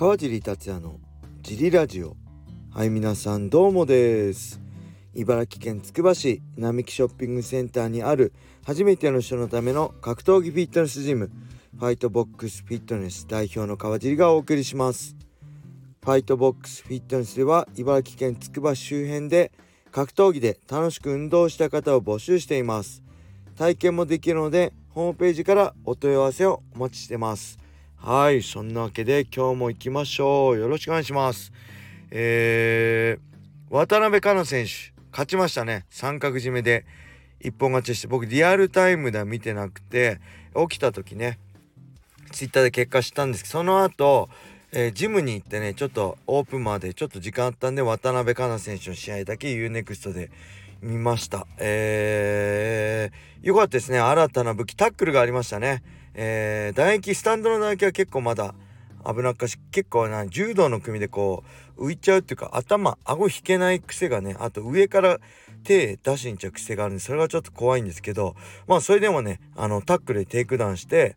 川尻達也のジリラジオ。はい皆さんどうもです。茨城県つくば市並木ショッピングセンターにある初めての人のための格闘技フィットネスジムファイトボックスフィットネス代表の川尻がお送りします。ファイトボックスフィットネスでは茨城県つくば周辺で格闘技で楽しく運動した方を募集しています。体験もできるのでホームページからお問い合わせをお待ちしてます。はいそんなわけで今日も行きましょう。よろしくお願いします。えー、渡辺香奈選手勝ちましたね。三角締めで一本勝ちして僕リアルタイムでは見てなくて起きた時ねツイッターで結果知ったんですけどその後えー、ジムに行ってねちょっとオープンまでちょっと時間あったんで渡辺香奈選手の試合だけ UNEXT で見ました。えー、よかったですね。新たな武器タックルがありましたね。えー、打撃スタンドの打撃は結構まだ危なっかし結構な柔道の組でこう浮いちゃうっていうか頭顎引けない癖がねあと上から手出しにちゃう癖があるんでそれがちょっと怖いんですけどまあそれでもねあのタックルでテイクダウンして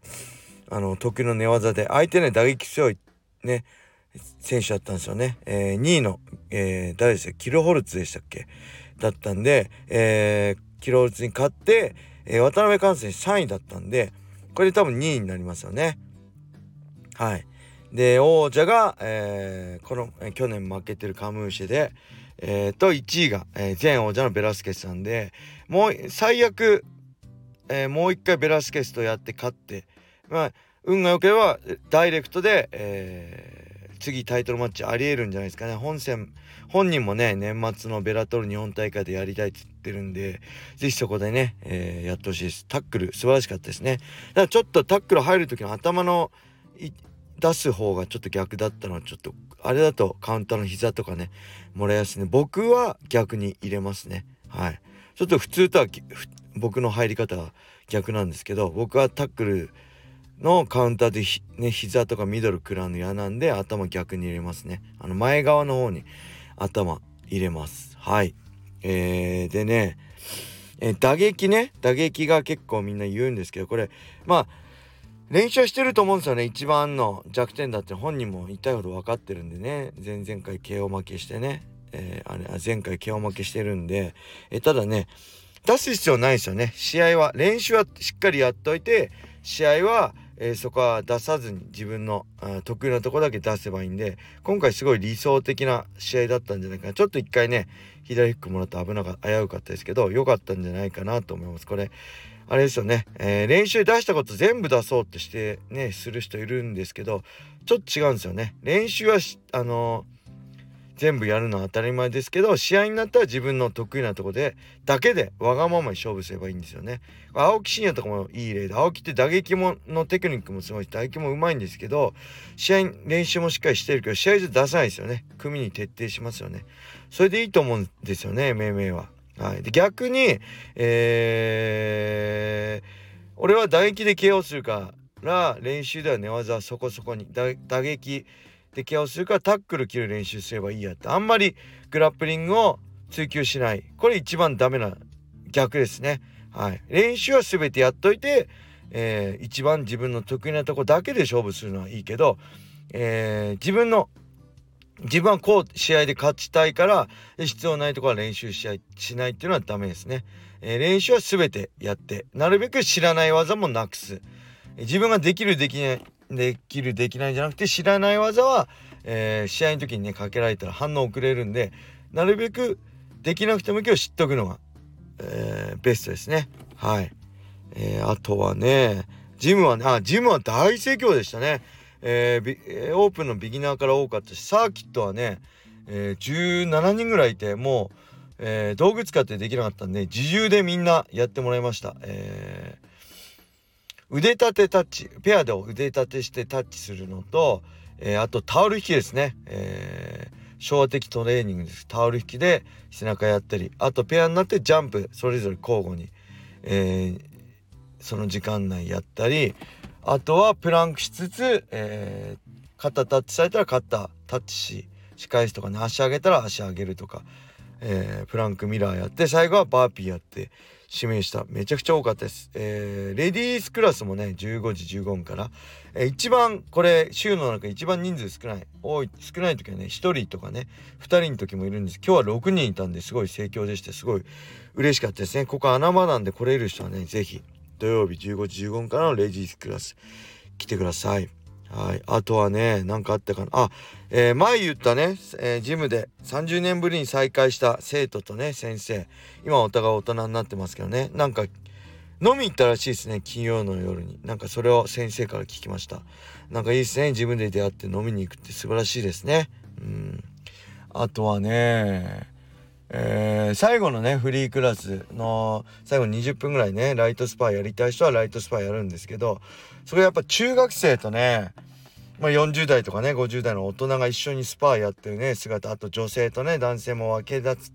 あの得意の寝技で相手ね打撃強いね選手だったんですよね、えー、2位の、えー、誰でしたキロホルツでしたっけ？だったんで、えー、キロルツに勝って、えー、渡辺寛選手3位だったんでこれで多分2位になりますよね。はい。で王者が、えー、この、えー、去年負けてるカムーシェで、えー、と1位が、えー、前王者のベラスケスさんでもう最悪、えー、もう一回ベラスケスとやって勝ってまあ運が良ければダイレクトで、えー、次タイトルマッチありえるんじゃないですかね。本戦本人もね年末のベラトル日本大会でやりたいって言ってるんで是非そこでね、えー、やってほしいです。タックル素晴らしかったですね。だからちょっとタックル入る時の頭の出す方がちょっと逆だったのはちょっとあれだとカウンターの膝とかねもらいやすいね僕は逆に入れますね。はい。ちょっと普通とは僕の入り方は逆なんですけど僕はタックルのカウンターでひ、ね、膝とかミドル食らうの嫌なんで頭逆に入れますね。あの前側の方に頭入れます。はい。えー、でね、えー、打撃ね。打撃が結構みんな言うんですけどこれまあ練習してると思うんですよね。一番の弱点だって本人も痛いほど分かってるんでね。前々回 KO 負けしてね、えー、あれ前回 KO 負けしてるんで、えー、ただね出す必要ないですよね。試合は練習はしっかりやっといて試合はえ、そこは出さずに自分の得意なとこだけ出せばいいんで今回すごい理想的な試合だったんじゃないかな。ちょっと一回ね左フックもらって危なかった危うかったですけど良かったんじゃないかなと思います。これあれですよね、えー、練習出したこと全部出そうってしてねする人いるんですけどちょっと違うんですよね。練習はあのー全部やるのは当たり前ですけど試合になったら自分の得意なとこでだけでわがままに勝負すればいいんですよね。青木真也とかもいい例で青木って打撃ものテクニックもすごいし打撃もうまいんですけど試合練習もしっかりしてるけど試合じゃ出さないですよね。組に徹底しますよね。それでいいと思うんですよね命名は。はい、で逆に、えー、俺は打撃で KO するから練習では寝技はそこそこに打撃でケアをするからタックル切る練習すればいいやってあんまりグラップリングを追求しない。これ一番ダメな逆ですね。はい。練習は全てやっといて、えー、一番自分の得意なとこだけで勝負するのはいいけど、えー、自分の自分はこう試合で勝ちたいから必要ないところは練習ししないっていうのはダメですね、えー、練習は全てやってなるべく知らない技もなくす。自分ができるできないできるできないんじゃなくて知らない技は、えー、試合の時にねかけられたら反応遅れるんでなるべくできなくてもいいけど知っとくのが、えー、ベストですね。はい、えー、あとはねジムはねあジムは大盛況でしたね。えー、オープンのビギナーから多かったしサーキットはね、えー、17人ぐらいいてもう、えー、道具使ってできなかったんで自重でみんなやってもらいました、えー腕立てタッチペアで腕立てしてタッチするのと、えー、あとタオル引きですね、えー、昭和的トレーニングです。タオル引きで背中やったりあとペアになってジャンプそれぞれ交互に、えー、その時間内やったりあとはプランクしつつ、え、肩タッチされたら肩タッチし仕返すとかね足上げたら足上げるとか、え、プランクミラーやって最後はバーピーやって指名した。めちゃくちゃ多かったです、えー、レディースクラスもね15時15分から、えー、一番これ週の中一番人数少ない。多い少ない時はね1人とかね2人の時もいるんです。今日は6人いたんです。ごい盛況でしてすごい嬉しかったですね。ここ穴場なんで来れる人はね是非土曜日15時15分からのレディースクラス来てください。はい。あとはね、何かあったかな。あ、えー、前言ったね、えー、ジムで30年ぶりに再会した生徒とね、先生。今お互い大人になってますけどね。なんか、飲み行ったらしいですね。金曜の夜に。なんかそれを先生から聞きました。なんかいいですね。自分で出会って飲みに行くって素晴らしいですね。うん。あとはね、えー、最後のねフリークラスの最後20分ぐらいねライトスパーやりたい人はライトスパーやるんですけどそれやっぱ中学生とね、まあ、40代とかね50代の大人が一緒にスパーやってるね姿あと女性とね男性も分け立つ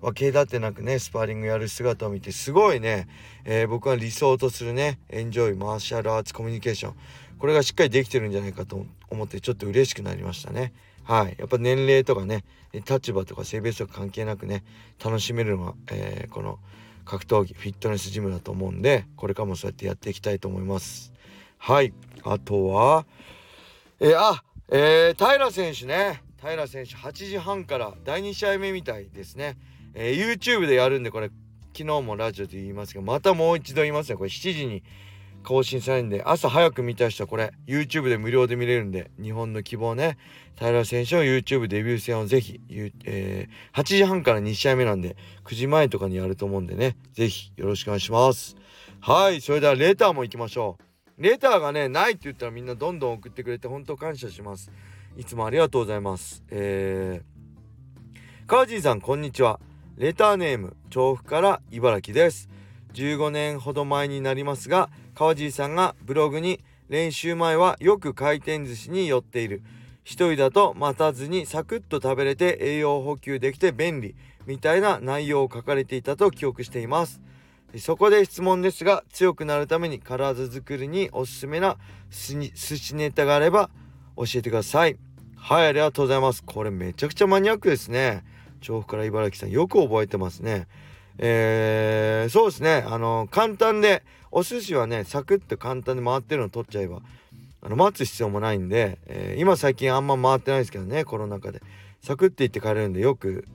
分け立てなくねスパーリングやる姿を見てすごいね、えー、僕は理想とするねエンジョイマーシャルアーツコミュニケーションこれがしっかりできてるんじゃないかと思ってちょっと嬉しくなりましたね。はい。やっぱ年齢とかね、立場とか性別とか関係なくね、楽しめるのは、えー、この格闘技、フィットネスジムだと思うんで、これからもそうやってやっていきたいと思います。はい。あとは、えー、あ、えー、平選手ね。平選手8時半から第2試合目みたいですね。えー、YouTube でやるんで、これ、昨日もラジオで言いますけど、またもう一度言いますね。これ7時に更新されるんで、朝早く見た人はこれ、YouTube で無料で見れるんで、日本の希望ね、平選手の YouTube デビュー戦をぜひ、えー、8時半から2試合目なんで、9時前とかにやると思うんでね、ぜひよろしくお願いします。はい、それではレターも行きましょう。レターがね、ないって言ったらみんなどんどん送ってくれて、本当感謝します。いつもありがとうございます。えー、川尻さん、こんにちは。レターネーム、調布から茨城です。15年ほど前になりますが、川尻さんがブログに練習前はよく回転寿司に寄っている。一人だと待たずにサクッと食べれて栄養補給できて便利みたいな内容を書かれていたと記憶しています。そこで質問ですが強くなるために体作りにおすすめな寿司ネタがあれば教えてください。はいありがとうございます。これめちゃくちゃマニアックですね。調布から茨城さんよく覚えてますね。えー、そうですね。あの簡単でお寿司はねサクッと簡単に回ってるの取っちゃえばあの待つ必要もないんで、えー、今最近あんま回ってないですけどねコロナ禍で。サクッて行って帰れるんでよく、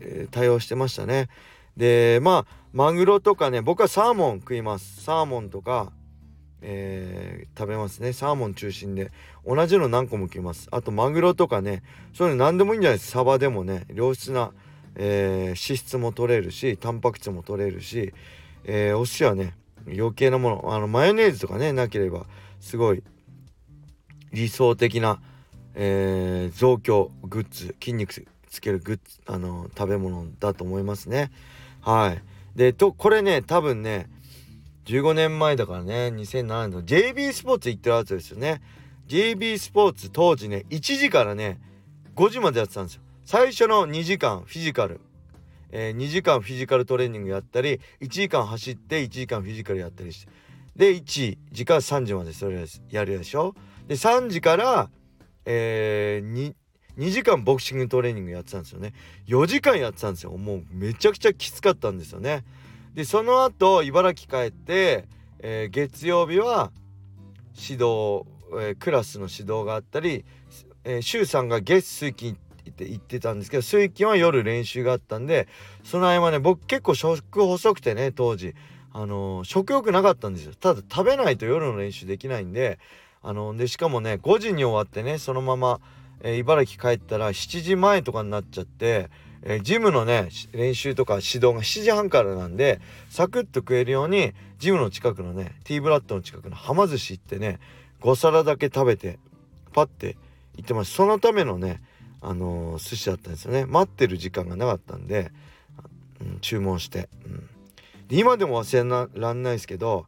えー、対応してましたね。でまあマグロとかね僕はサーモン食います。サーモンとかえー、食べますね。サーモン中心で。同じの何個も食います。あとマグロとかねそういうの何でもいいんじゃないです。かサバでもね良質な、えー、脂質も取れるしタンパク質も取れるし、えー、お寿司はね余計なものあのマヨネーズとかねなければすごい理想的な、えー、増強グッズ筋肉つけるグッズあの食べ物だと思いますね。はい。でとこれね多分ね15年前だからね2007年の JB スポーツ行ってるやつですよね。JB スポーツ当時ね1時からね5時までやってたんですよ。最初の2時間フィジカル。えー、2時間フィジカルトレーニングやったり1時間走って1時間フィジカルやったりして。で1時間3時までそれやるでしょ？で3時から、えー、2, 時間ボクシングトレーニングやってたんですよね。4時間やってたんですよ。もうめちゃくちゃきつかったんですよね。でその後茨城帰って、えー、月曜日は指導、えー、クラスの指導があったり、えー、週3が月水金って言ってたんですけど水金は夜練習があったんでその合間ね僕結構食細くてね当時。あのー、食欲なかったんですよ。ただ食べないと夜の練習できないんであのー、でしかもね5時に終わってねそのまま、えー、茨城帰ったら7時前とかになっちゃって、えジムのね練習とか指導が7時半からなんでサクッと食えるようにジムの近くのねティーブラッドの近くのはま寿司行ってね5皿だけ食べてパッて行ってます。そのためのねあの、寿司だったんですよね。待ってる時間がなかったんで、うん、注文して、うん、で今でも忘れらんないですけど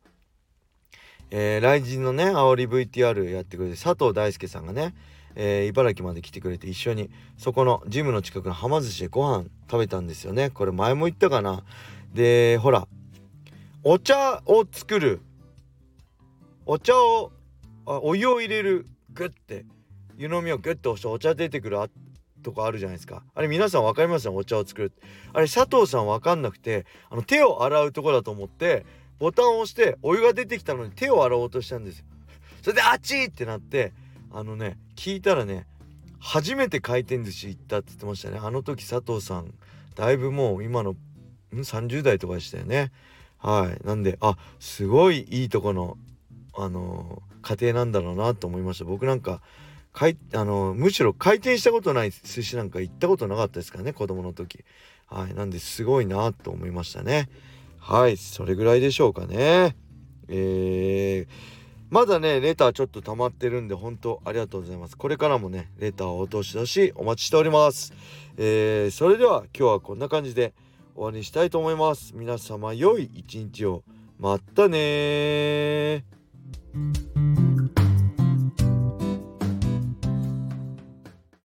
えー、来人のね煽り VTR やってくれて佐藤大輔さんがね、えー、茨城まで来てくれて一緒にそこのジムの近くのはま寿司でご飯食べたんですよね。これ前も言ったかな。でほらお茶を作る。お茶をあお湯を入れる。グッて。湯飲みをグッと押してお茶出てくるとこあるじゃないですか。あれ皆さん分かりますよお茶を作る。あれ佐藤さん分かんなくてあの手を洗うとこだと思ってボタンを押してお湯が出てきたのに手を洗おうとしたんですよ。それであっちってなってあのね聞いたらね初めて回転寿司行ったって言ってましたね。あの時佐藤さんだいぶもう今の30代とかでしたよね。はい。なんであすごいいいとこのあのー、家庭なんだろうなと思いました。僕なんかかいあの、むしろ回転したことない寿司なんか行ったことなかったですからね子供の時。はいなんですごいなと思いましたね。はいそれぐらいでしょうかね。えー、まだねレターちょっと溜まってるんで本当ありがとうございます。これからもねレターをお通し出しお待ちしております。えー、それでは今日はこんな感じで終わりにしたいと思います。皆様良い一日を。またね